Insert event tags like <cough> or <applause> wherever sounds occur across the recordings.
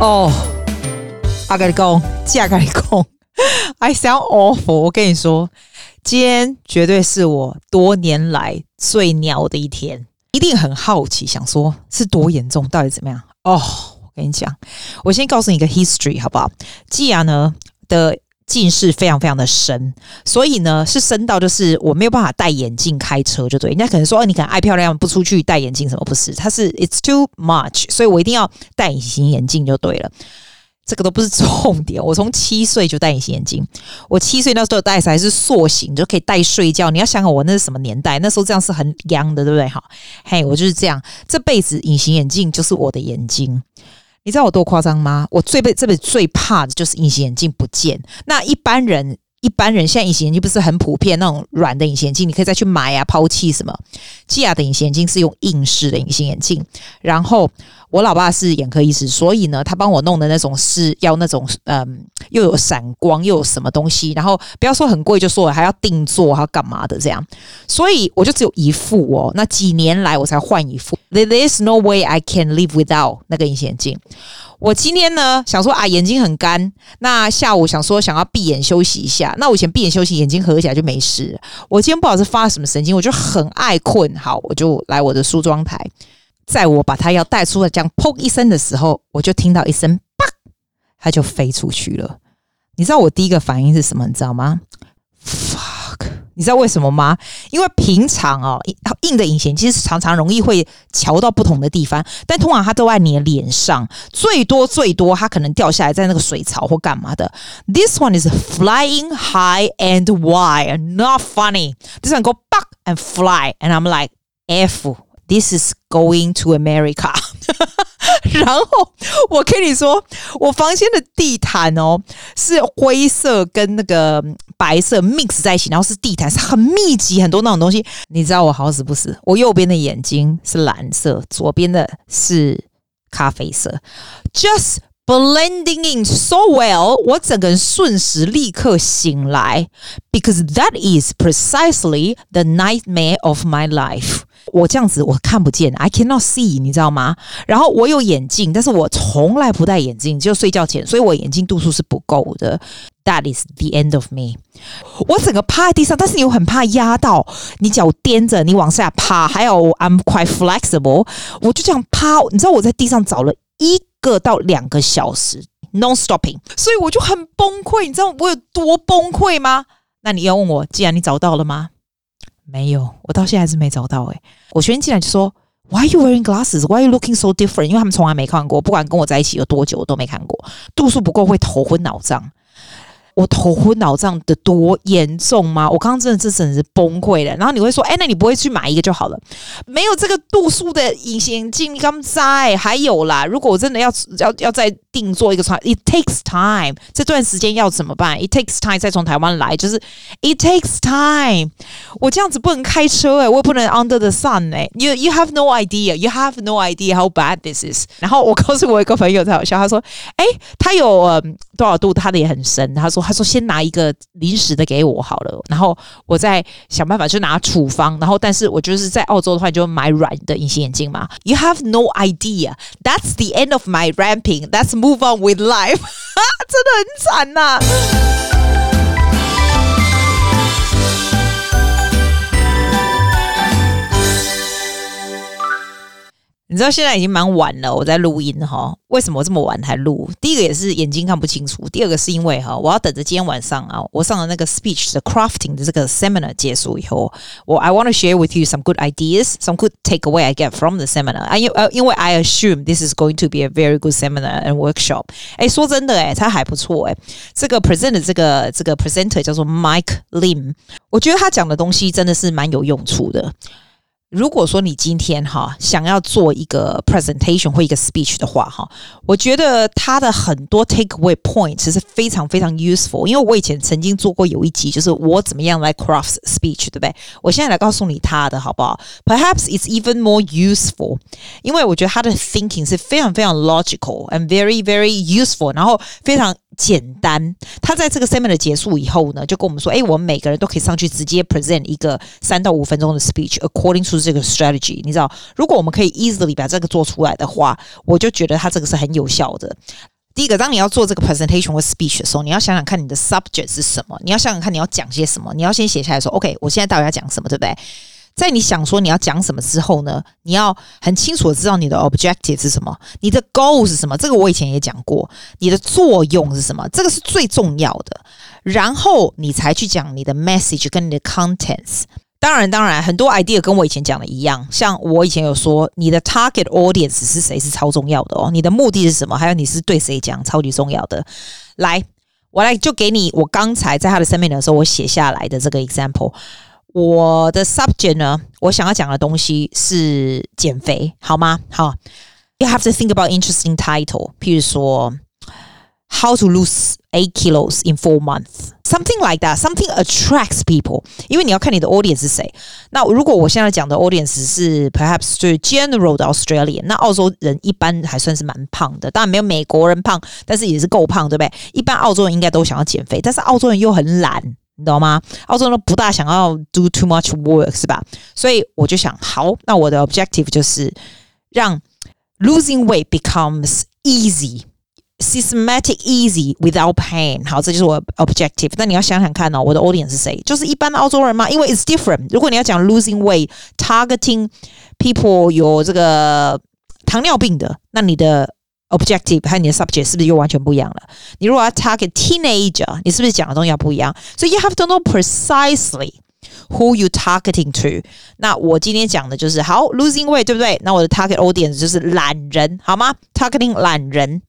哦，阿跟你讲，嫁跟你讲，<laughs> I sound awful。我跟你说，今天绝对是我多年来最鸟的一天，一定很好奇，想说是多严重，到底怎么样？哦，我跟你讲，我先告诉你一个 history 好不好？既然呢的近视非常非常的深，所以呢是深到就是我没有办法戴眼镜开车，就对。人家可能说，哦，你可能爱漂亮，不出去戴眼镜什么？不是，它是 it's too much，所以我一定要戴隐形眼镜就对了。这个都不是重点。我从七岁就戴隐形眼镜，我七岁那时候戴还是塑形，就可以戴睡觉。你要想想我那是什么年代？那时候这样是很 young 的，对不对？哈，嘿，我就是这样，这辈子隐形眼镜就是我的眼睛。你知道我多夸张吗？我最被这辈子最怕的就是隐形眼镜不见。那一般人。一般人现在隐形眼镜不是很普遍，那种软的隐形眼镜，你可以再去买啊，抛弃什么？基亚的隐形眼镜是用硬式的隐形眼镜，然后我老爸是眼科医师，所以呢，他帮我弄的那种是要那种嗯，又有闪光又有什么东西，然后不要说很贵，就说我还要定做，还要干嘛的这样，所以我就只有一副哦，那几年来我才换一副。There is no way I can live without 那个隐形眼镜。我今天呢，想说啊，眼睛很干。那下午想说想要闭眼休息一下。那我以前闭眼休息，眼睛合起来就没事。我今天不知道是发什么神经，我就很爱困。好，我就来我的梳妆台，在我把它要带出来，这样砰一声的时候，我就听到一声啪，它就飞出去了。你知道我第一个反应是什么？你知道吗？Fuck！？你知道为什么吗？因为平常哦，硬的隐形其实常常容易会乔到不同的地方，但通常它都在你的脸上，最多最多它可能掉下来在那个水槽或干嘛的。This one is flying high and wide, not funny. This one go back and fly, and I'm like, F, this is going to America. <laughs> 然后我跟你说，我房间的地毯哦是灰色跟那个白色 mix 在一起，然后是地毯是很密集，很多那种东西。你知道我好死不死，我右边的眼睛是蓝色，左边的是咖啡色，just blending in so well，我整个人瞬时立刻醒来，because that is precisely the nightmare of my life。我这样子我看不见，I cannot see，你知道吗？然后我有眼镜，但是我从来不戴眼镜，就睡觉前，所以我眼镜度数是不够的。That is the end of me。我整个趴在地上，但是你又很怕压到你脚踮着，你往下趴。还有 I'm quite flexible，我就这样趴。你知道我在地上找了一 个到两个小时，non stopping，所以我就很崩溃。你知道我有多崩溃吗？那你要问我，既然你找到了吗？没有，我到现在还是没找到诶、我学生进来就说，Why are you wearing glasses? Why are you looking so different? 因为他们从来没看过，不管跟我在一起有多久，我都没看过。度数不够会头昏脑胀。我头昏脑胀的多严重吗？我刚刚真的这真的是崩溃了。然后你会说，哎，那你不会去买一个就好了？没有这个度数的隐形眼镜，你刚在还有啦。如果我真的要要要再定做一个穿，it takes time。这段时间要怎么办？it takes time 再从台湾来，就是 it takes time。我这样子不能开车哎，我也不能 under the sun 哎。You you have no idea, you have no idea how bad this is。然后我告诉我一个朋友才好笑，他说，哎，他有、呃、多少度？他的也很深。他说。他说：“先拿一个临时的给我好了，然后我再想办法去拿处方。然后，但是我就是在澳洲的话，就买软的隐形眼镜嘛。You have no idea. That's the end of my ramping. Let's move on with life. 真的很惨呐。” <laughs> 你知道现在已经蛮晚了，我在录音哈。为什么这么晚才录？第一个也是眼睛看不清楚，第二个是因为哈，我要等着今天晚上啊，我上的那个 speech 的 crafting 的这个 seminar 结束以后，我 I want to share with you some good ideas, some good takeaway I get from the seminar。啊，因因为 I assume this is going to be a very good seminar and workshop。哎，说真的哎，他还不错哎。这个 present 这个这个 presenter 叫做 Mike Lim，我觉得他讲的东西真的是蛮有用处的。如果说你今天哈想要做一个 presentation 或一个 speech 的话哈，我觉得他的很多 takeaway points 其实非常非常 useful。因为我以前曾经做过有一集，就是我怎么样来 craft speech，对不对？我现在来告诉你他的好不好？Perhaps it's even more useful，因为我觉得他的 thinking 是非常非常 logical and very very useful，然后非常。 简单。他在这个 seminar 结束以后呢，就跟我们说：“哎，我们每个人都可以上去直接 present 一个三到五分钟的 speech，according to 这个 strategy。你知道，如果我们可以 easily 把这个做出来的话，我就觉得他这个是很有效的。第一个，当你要做这个 presentation 或 speech 的时候，你要想想看你的 subject 是什么，你要想想看你要讲些什么，你要先写下来说：OK，我现在到底要讲什么，对不对？”在你想说你要讲什么之后呢，你要很清楚的知道你的 objective 是什么，你的 goal 是什么。这个我以前也讲过，你的作用是什么，这个是最重要的。然后你才去讲你的 message 跟你的 contents。当然，当然，很多 idea 跟我以前讲的一样。像我以前有说，你的 target audience 是谁是超重要的哦。你的目的是什么？还有你是对谁讲，超级重要的。来，我来就给你我刚才在他的生命的时候我写下来的这个 example。我的 subject 呢，我想要讲的东西是减肥，好吗？好，you have to think about interesting title，譬如说 How to lose eight kilos in four months, something like that, something attracts people。因为你要看你的 audience 是谁。那如果我现在讲的 audience 是 perhaps 就是 general 的 Australian，那澳洲人一般还算是蛮胖的，当然没有美国人胖，但是也是够胖，对不对？一般澳洲人应该都想要减肥，但是澳洲人又很懒。你懂吗？澳洲人不大想要 do too much work，是吧？所以我就想，好，那我的 objective 就是让 losing weight becomes easy, systematic, easy without pain。好，这就是我 objective。那你要想想看哦，我的 audience 是谁？就是一般的澳洲人吗？因为 it's different。如果你要讲 losing weight, targeting people 有这个糖尿病的，那你的 Objective 和你的 subject 是不是又完全不一样了？你如果要 target teenager，你是不是讲的东西要不一样？所以 you have to know precisely who you targeting to。那我今天讲的就是好 losing weight，对不对？那我的 target audience 就是懒人，好吗？targeting 懒人。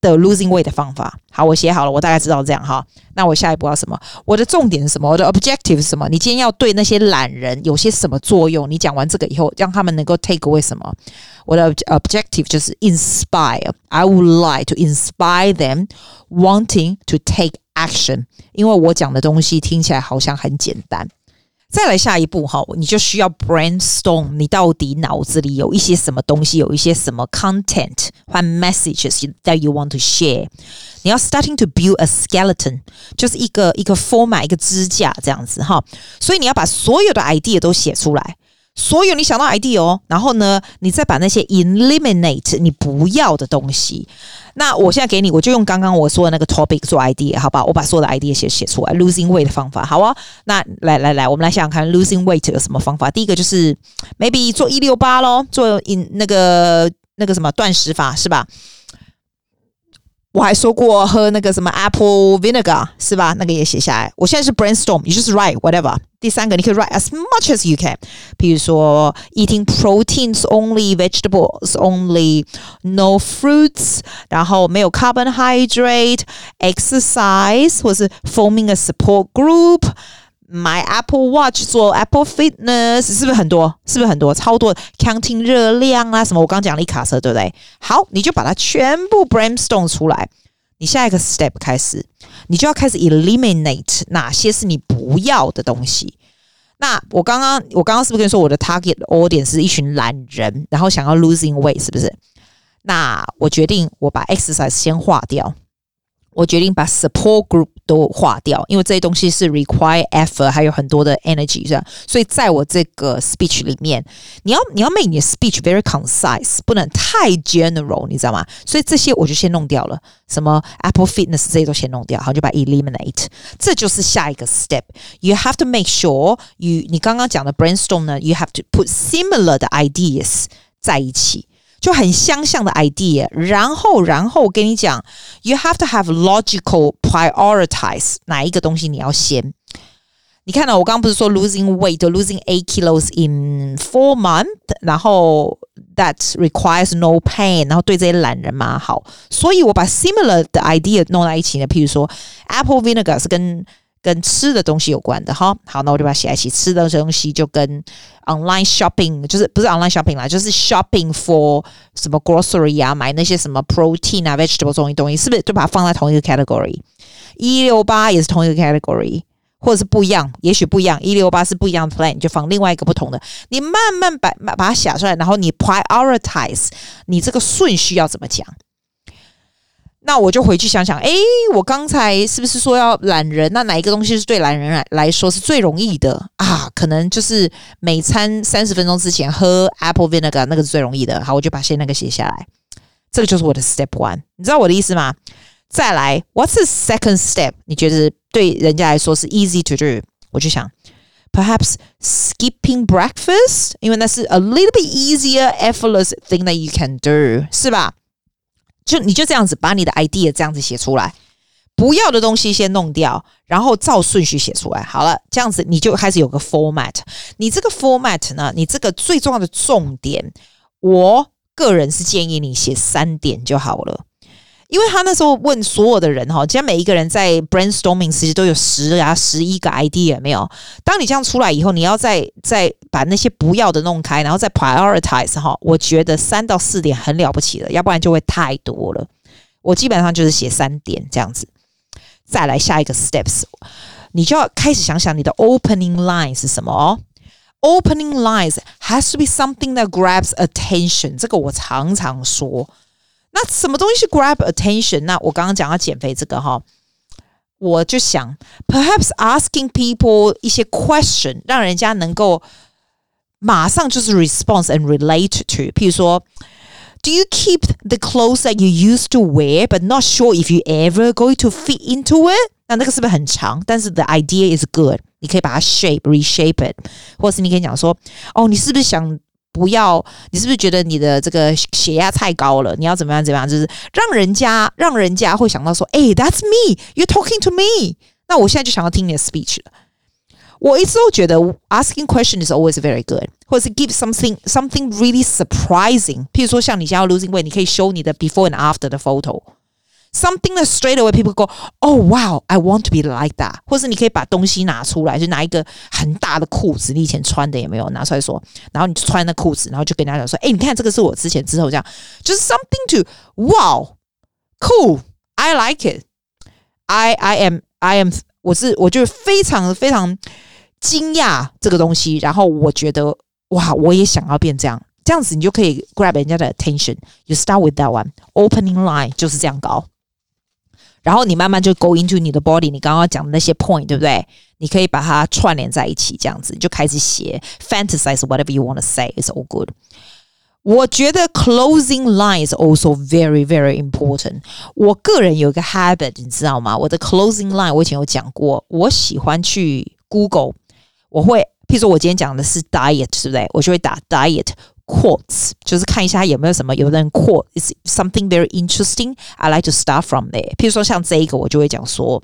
的 losing weight 的方法，好，我写好了，我大概知道这样哈。那我下一步要什么？我的重点是什么？我的 objective 是什么？你今天要对那些懒人有些什么作用？你讲完这个以后，让他们能够 take away 什么？我的 objective 就是 inspire。I would like to inspire them wanting to take action。因为我讲的东西听起来好像很简单。再来下一步哈，你就需要 brainstorm，你到底脑子里有一些什么东西，有一些什么 content 或 messages that you want to share。你要 starting to build a skeleton，就是一个一个 format 一个支架这样子哈。所以你要把所有的 idea 都写出来。所有你想到 idea 哦，然后呢，你再把那些 eliminate 你不要的东西。那我现在给你，我就用刚刚我说的那个 topic 做 idea，好吧？我把所有的 idea 写写出来，losing weight 的方法，好啊。那来来来，我们来想想看，losing weight 有什么方法？第一个就是 maybe 做一六八咯，做 in 那个那个什么断食法是吧？我还说过喝那个什么 apple vinegar 是吧？那个也写下来。我现在是 brainstorm，你就是 write whatever。第三个你可以 write as much as you can，比如说 eating proteins only, vegetables only, no fruits，然后没有 carbohydrate, exercise，或是 forming a support group。 买 Apple Watch 做 Apple Fitness 是不是很多？是不是很多？超多 counting 热量啊什么？我刚讲了一卡车，对不对？好，你就把它全部 brainstorm 出来。你下一个 step 开始，你就要开始 eliminate 哪些是你不要的东西。那我刚刚我刚刚是不是跟你说我的 target audience 是一群懒人，然后想要 losing weight 是不是？那我决定我把 exercise 先划掉。我决定把 support group 都划掉，因为这些东西是 require effort，还有很多的 energy，这样。所以在我这个 speech 里面，你要你要 make 你的 speech very concise，不能太 general，你知道吗？所以这些我就先弄掉了，什么 Apple Fitness 这些都先弄掉，好，就把 eliminate。这就是下一个 step。You have to make sure you 你刚刚讲的 brainstorm 呢，you have to put similar 的 ideas 在一起。 就很相像的 idea，然后，然后我跟你讲，you have to have logical prioritize 哪一个东西你要先。你看到我刚刚不是说 losing weight，losing eight kilos in four months，然后 that requires no pain，然后对这些懒人嘛好，所以我把 similar 的 idea 弄在一起呢，譬如说 apple vinegar 是跟 跟吃的东西有关的哈，好，那我就把它写在一起。吃的东西就跟 online shopping，就是不是 online shopping 啦，就是 shopping for 什么 grocery 啊，买那些什么 protein 啊，vegetable 这种东西，是不是就把它放在同一个 category？一六八也是同一个 category，或者是不一样，也许不一样。一六八是不一样的 plan，就放另外一个不同的。你慢慢把把它写出来，然后你 prioritize，你这个顺序要怎么讲？那我就回去想想，诶，我刚才是不是说要懒人？那哪一个东西是对懒人来来说是最容易的啊？可能就是每餐三十分钟之前喝 apple vinegar 那个是最容易的。好，我就把先那个写下来。这个就是我的 step one，你知道我的意思吗？再来，what's the second step？你觉得对人家来说是 easy to do？我就想，perhaps skipping breakfast，因为那是 a little bit easier, effortless thing that you can do，是吧？就你就这样子把你的 idea 这样子写出来，不要的东西先弄掉，然后照顺序写出来。好了，这样子你就开始有个 format。你这个 format 呢，你这个最重要的重点，我个人是建议你写三点就好了。因为他那时候问所有的人哈，其实每一个人在 brainstorming 其实都有十啊十一个 idea 没有。当你这样出来以后，你要再再把那些不要的弄开，然后再 prioritize 哈。我觉得三到四点很了不起了，要不然就会太多了。我基本上就是写三点这样子。再来下一个 steps，你就要开始想想你的 opening line 是什么哦。Opening lines has to be something that grabs attention。这个我常常说。那什么东西是 grab attention？那我刚刚讲要减肥这个哈，我就想，perhaps asking people 一些 question，让人家能够马上就是 response and relate to。譬如说，Do you keep the clothes that you used to wear but not sure if you ever going to fit into it？那那个是不是很长？但是 the idea is good，你可以把它 shape reshape it，或者是你可以讲说，哦，你是不是想？ 不要，你是不是觉得你的这个血压太高了？你要怎么样怎么样？就是让人家让人家会想到说，哎，That's me，you're talking to me。那我现在就想要听你的 speech 了。我一直都觉得 asking question is always very good，或者是 give something something really surprising。譬如说，像你现在要 losing weight，你可以 show 你的 before and after 的 photo。Something that straight away people go, oh wow, I want to be like that。或是你可以把东西拿出来，就拿一个很大的裤子，你以前穿的也没有拿出来说，然后你就穿那裤子，然后就跟人家讲说，哎，你看这个是我之前之后这样，就是 something to wow, cool, I like it. I I am I am 我是我就非常非常惊讶这个东西，然后我觉得哇，我也想要变这样，这样子你就可以 grab 人家的 attention. You start with that one. Opening line 就是这样搞。 然后你慢慢就 go into 你的 body，你刚刚讲的那些 point，对不对？你可以把它串联在一起，这样子你就开始写 fantasize whatever you want to say is all good。我觉得 closing line is also very very important。我个人有一个 habit，你知道吗？我的 closing line 我以前有讲过，我喜欢去 Google，我会，譬如说我今天讲的是 diet，对不对？我就会打 diet。Quotes 就是看一下有没有什么，有的人 quote is something very interesting. I like to start from there. 譬如说像这一个，我就会讲说，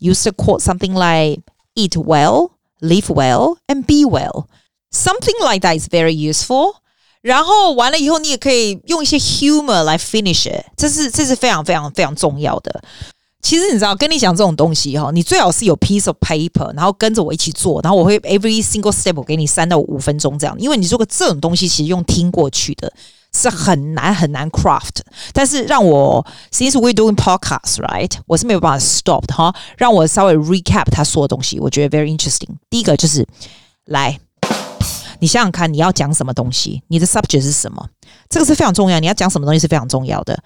use a quote something like eat well, live well, and be well. Something like that is very useful. 然后完了以后，你也可以用一些 humor 来 finish it. 这是这是非常非常非常重要的。 其实你知道，跟你讲这种东西哈，你最好是有 piece of paper，然后跟着我一起做，然后我会 every single step 给你三到五分钟这样，因为你如果这种东西其实用听过去的是很难很难 craft，但是让我 since we doing podcast right，我是没有办法 stop 的哈，让我稍微 recap 他说的东西，我觉得 very interesting。第一个就是来，你想想看你要讲什么东西，你的 subject 是什么，这个是非常重要，你要讲什么东西是非常重要的。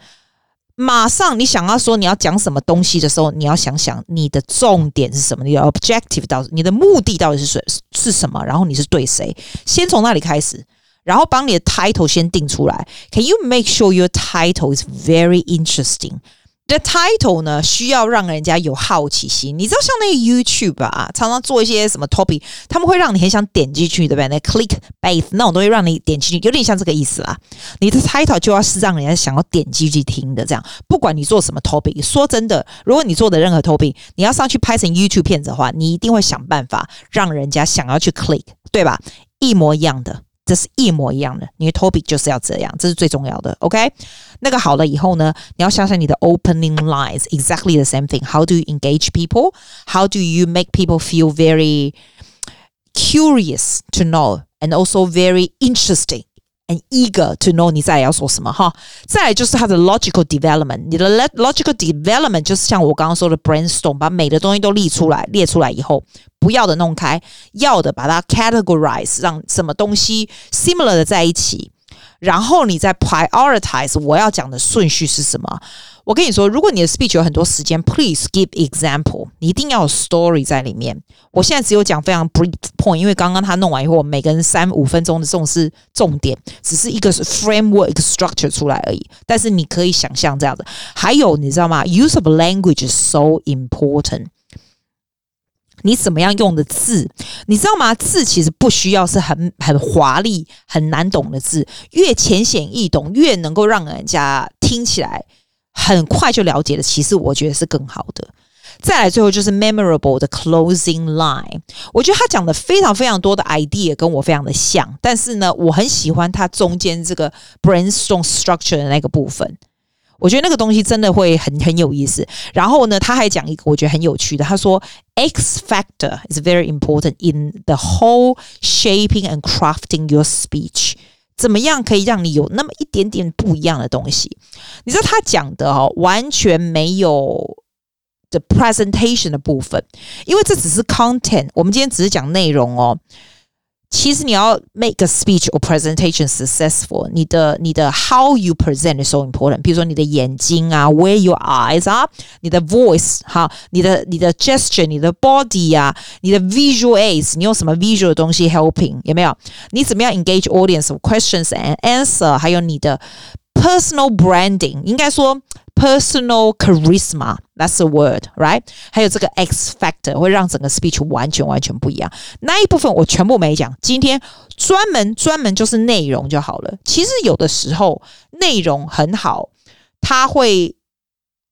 马上，你想要说你要讲什么东西的时候，你要想想你的重点是什么，你的 objective 到你的目的到底是谁是什么，然后你是对谁，先从那里开始，然后把你的 title 先定出来。Can you make sure your title is very interesting? The title 呢，需要让人家有好奇心。你知道像那个 YouTube 啊，常常做一些什么 topic，他们会让你很想点进去，对不对？那 click bait 那种东西让你点进去，有点像这个意思啦。你的 title 就要是让人家想要点进去听的，这样。不管你做什么 topic，说真的，如果你做的任何 topic，你要上去拍成 YouTube 片子的话，你一定会想办法让人家想要去 click，对吧？一模一样的。这是一模一样的，你的 topic 就是要这样，这是最重要的。OK，那个好了以后呢，你要想想你的 opening lines exactly the same thing. How do you engage people? How do you make people feel very curious to know and also very interesting? And eager to know 你再要说什么哈，再来就是它的 logical development。你的 logical development 就是像我刚刚说的 brainstorm，把美的东西都列出来，列出来以后，不要的弄开，要的把它 categorize，让什么东西 similar 的在一起，然后你再 prioritize 我要讲的顺序是什么？我跟你说，如果你的 speech 有很多时间，please give example，你一定要有 story 在里面。我现在只有讲非常 brief point，因为刚刚他弄完以后，每个人三五分钟的这种是重点，只是一个 framework structure 出来而已。但是你可以想象这样的。还有你知道吗？Use of language is so important。你怎么样用的字，你知道吗？字其实不需要是很很华丽、很难懂的字，越浅显易懂，越能够让人家听起来很快就了解了。其实我觉得是更好的。再来，最后就是 memorable 的 closing line。我觉得他讲的非常非常多的 idea 跟我非常的像，但是呢，我很喜欢他中间这个 brainstorm structure 的那个部分。我觉得那个东西真的会很很有意思。然后呢，他还讲一个我觉得很有趣的，他说 X factor is very important in the whole shaping and crafting your speech。怎么样可以让你有那么一点点不一样的东西？你知道他讲的哦，完全没有 the presentation 的部分，因为这只是 content。我们今天只是讲内容哦。其实你要 make a speech or presentation successful，你的你的 how you present is so important。比如说你的眼睛啊，where your eyes 啊，你的 voice 哈，你的你的 gesture，你的 body 啊，你的 visual aids，你用什么 visual 的东西 helping 有没有？你怎么样 engage audience of questions and answer？还有你的 personal branding，应该说。 Personal charisma, that's the word, right? 还有这个 X factor 会让整个 speech 完全完全不一样。那一部分我全部没讲，今天专门专门就是内容就好了。其实有的时候内容很好，它会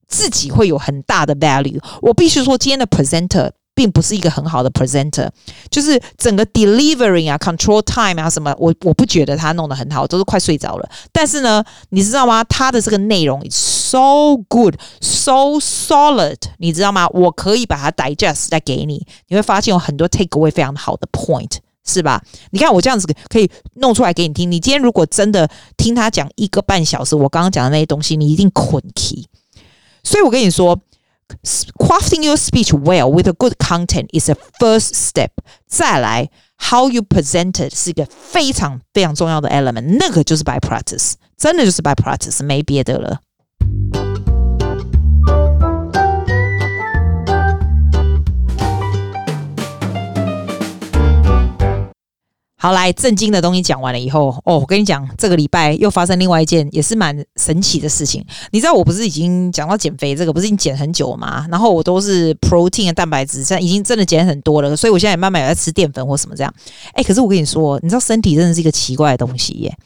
自己会有很大的 value。我必须说，今天的 presenter。并不是一个很好的 presenter，就是整个 delivering 啊，control time 啊什么，我我不觉得他弄得很好，都是快睡着了。但是呢，你知道吗？他的这个内容 is so good，so solid，你知道吗？我可以把它 digest 再给你，你会发现有很多 take away 非常好的 point，是吧？你看我这样子可以弄出来给你听。你今天如果真的听他讲一个半小时，我刚刚讲的那些东西，你一定困 key。所以我跟你说。Crafting your speech well with a good content is a first step。再来，how you present it 是一个非常非常重要的 element。那个就是 by practice，真的就是 by practice，没别的了。 好，来震惊的东西讲完了以后，哦，我跟你讲，这个礼拜又发生另外一件也是蛮神奇的事情。你知道我不是已经讲到减肥这个，不是已经减很久吗？然后我都是 protein 的蛋白质，现在已经真的减很多了，所以我现在也慢慢有在吃淀粉或什么这样。哎，可是我跟你说，你知道身体真的是一个奇怪的东西耶。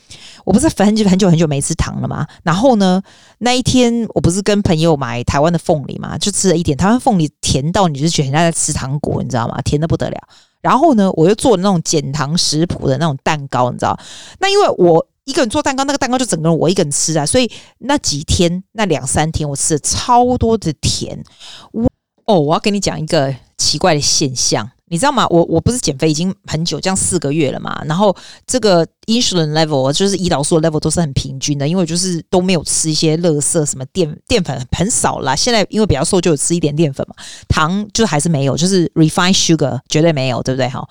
我不是很久很久很久没吃糖了吗？然后呢，那一天我不是跟朋友买台湾的凤梨嘛，就吃了一点。台湾凤梨甜到你就觉得人家在吃糖果，你知道吗？甜得不得了。然后呢，我又做那种减糖食谱的那种蛋糕，你知道？那因为我一个人做蛋糕，那个蛋糕就整个人我一个人吃啊，所以那几天那两三天我吃了超多的甜。我哦，我要跟你讲一个奇怪的现象。你知道吗？我我不是减肥已经很久，这样四个月了嘛。然后这个 insulin level 就是胰岛素 level 都是很平均的，因为就是都没有吃一些垃圾什么淀淀粉很少啦。现在因为比较瘦，就有吃一点淀粉嘛。糖就还是没有，就是 refined sugar 绝对没有，对不对？哈，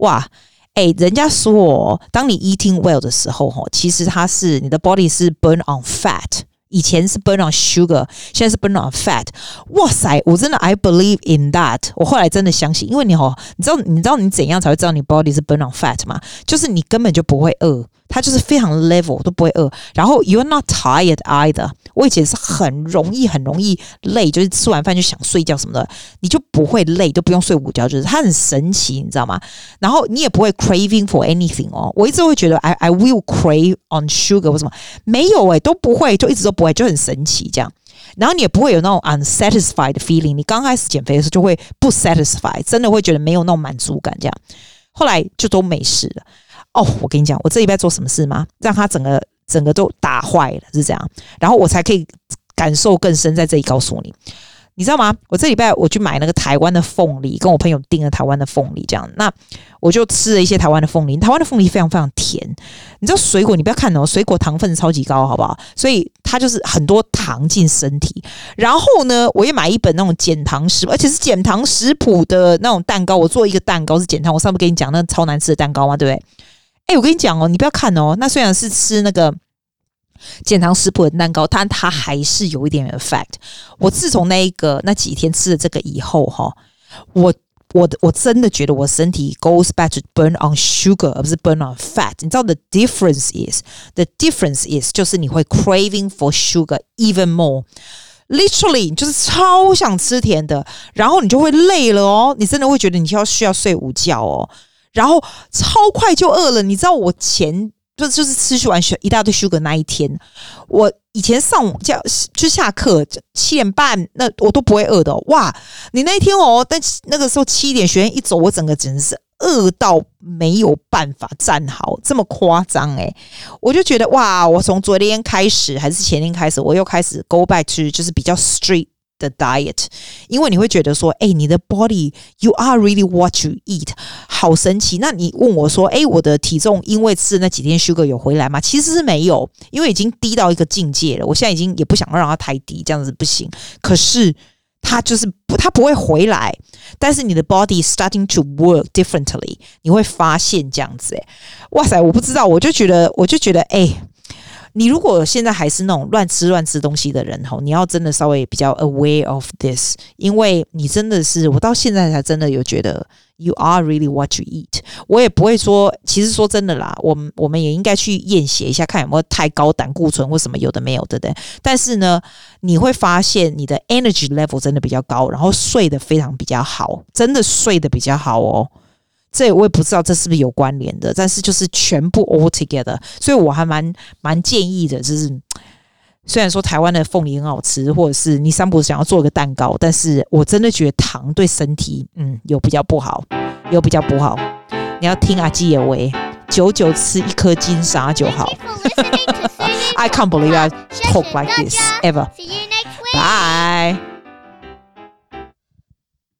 哇，哎，人家说，当你 eating well 的时候，哈，其实它是你的 body 是 burn on fat。以前是 burn on sugar，现在是 burn on fat。哇塞，我真的 I believe in that。我后来真的相信，因为你哦，你知道你知道你怎样才会知道你 body 是 burn on fat 吗？就是你根本就不会饿。它就是非常 level 都不会饿，然后 you're not tired either。我以前是很容易很容易累，就是吃完饭就想睡觉什么的，你就不会累，都不用睡午觉，就是它很神奇，你知道吗？然后你也不会 craving for anything 哦。我一直会觉得 I I will crave on sugar 或什么，没有诶、都不会，就一直都不会，就很神奇这样。然后你也不会有那种 unsatisfied feeling，你刚开始减肥的时候就会不 satisfied，真的会觉得没有那种满足感这样。后来就都没事了。哦，我跟你讲，我这一拜做什么事吗？让他整个整个都打坏了，是这样，然后我才可以感受更深，在这里告诉你，你知道吗？我这礼拜我去买那个台湾的凤梨，跟我朋友订了台湾的凤梨，这样，那我就吃了一些台湾的凤梨，台湾的凤梨非常非常甜，你知道水果，你不要看哦，水果糖分超级高，好不好？所以它就是很多糖进身体。然后呢，我也买一本那种减糖食，而且是减糖食谱的那种蛋糕，我做一个蛋糕是减糖，我上次跟你讲那超难吃的蛋糕嘛？对不对？哎，我跟你讲哦，你不要看哦，那虽然是吃那个减糖食谱的蛋糕，但它还是有一点 effect。我自从那一个那几天吃了这个以后，哈，我。我我真的觉得我身体 goes back to burn on sugar，而不是 burn on fat。你知道 the difference is the difference is 就是你会 craving for sugar even more。Literally 就是超想吃甜的，然后你就会累了哦，你真的会觉得你要需要睡午觉哦，然后超快就饿了。你知道我前。就就是吃完一大堆 sugar 那一天，我以前上午叫就下课七点半，那我都不会饿的。哇，你那一天哦，但那个时候七点学员一走，我整个简直是饿到没有办法站好，这么夸张诶，我就觉得哇，我从昨天开始还是前天开始，我又开始 go back to 就是比较 strict 的 diet，因为你会觉得说，哎，你的 body you are really what you eat，好神奇。那你问我说，哎，我的体重因为吃那几天 sugar 有回来吗？其实是没有，因为已经低到一个境界了。我现在已经也不想让它太低，这样子不行。可是它就是不，它不会回来。但是你的 body starting to work differently，你会发现这样子。哎，哇塞，我不知道，我就觉得，我就觉得，哎。你如果现在还是那种乱吃乱吃东西的人吼，你要真的稍微比较 aware of this，因为你真的是我到现在才真的有觉得 you are really what you eat。我也不会说，其实说真的啦，我们我们也应该去验血一下，看有没有太高胆固醇或什么有的没有的的。但是呢，你会发现你的 energy level 真的比较高，然后睡得非常比较好，真的睡得比较好哦。这我也不知道这是不是有关联的，但是就是全部 all together，所以我还蛮蛮建议的，就是虽然说台湾的凤梨很好吃，或者是你三伯想要做个蛋糕，但是我真的觉得糖对身体嗯有比较不好，有比较不好。你要听阿基野维，久久吃一颗金沙就好。I can't believe I talk like this ever. Bye.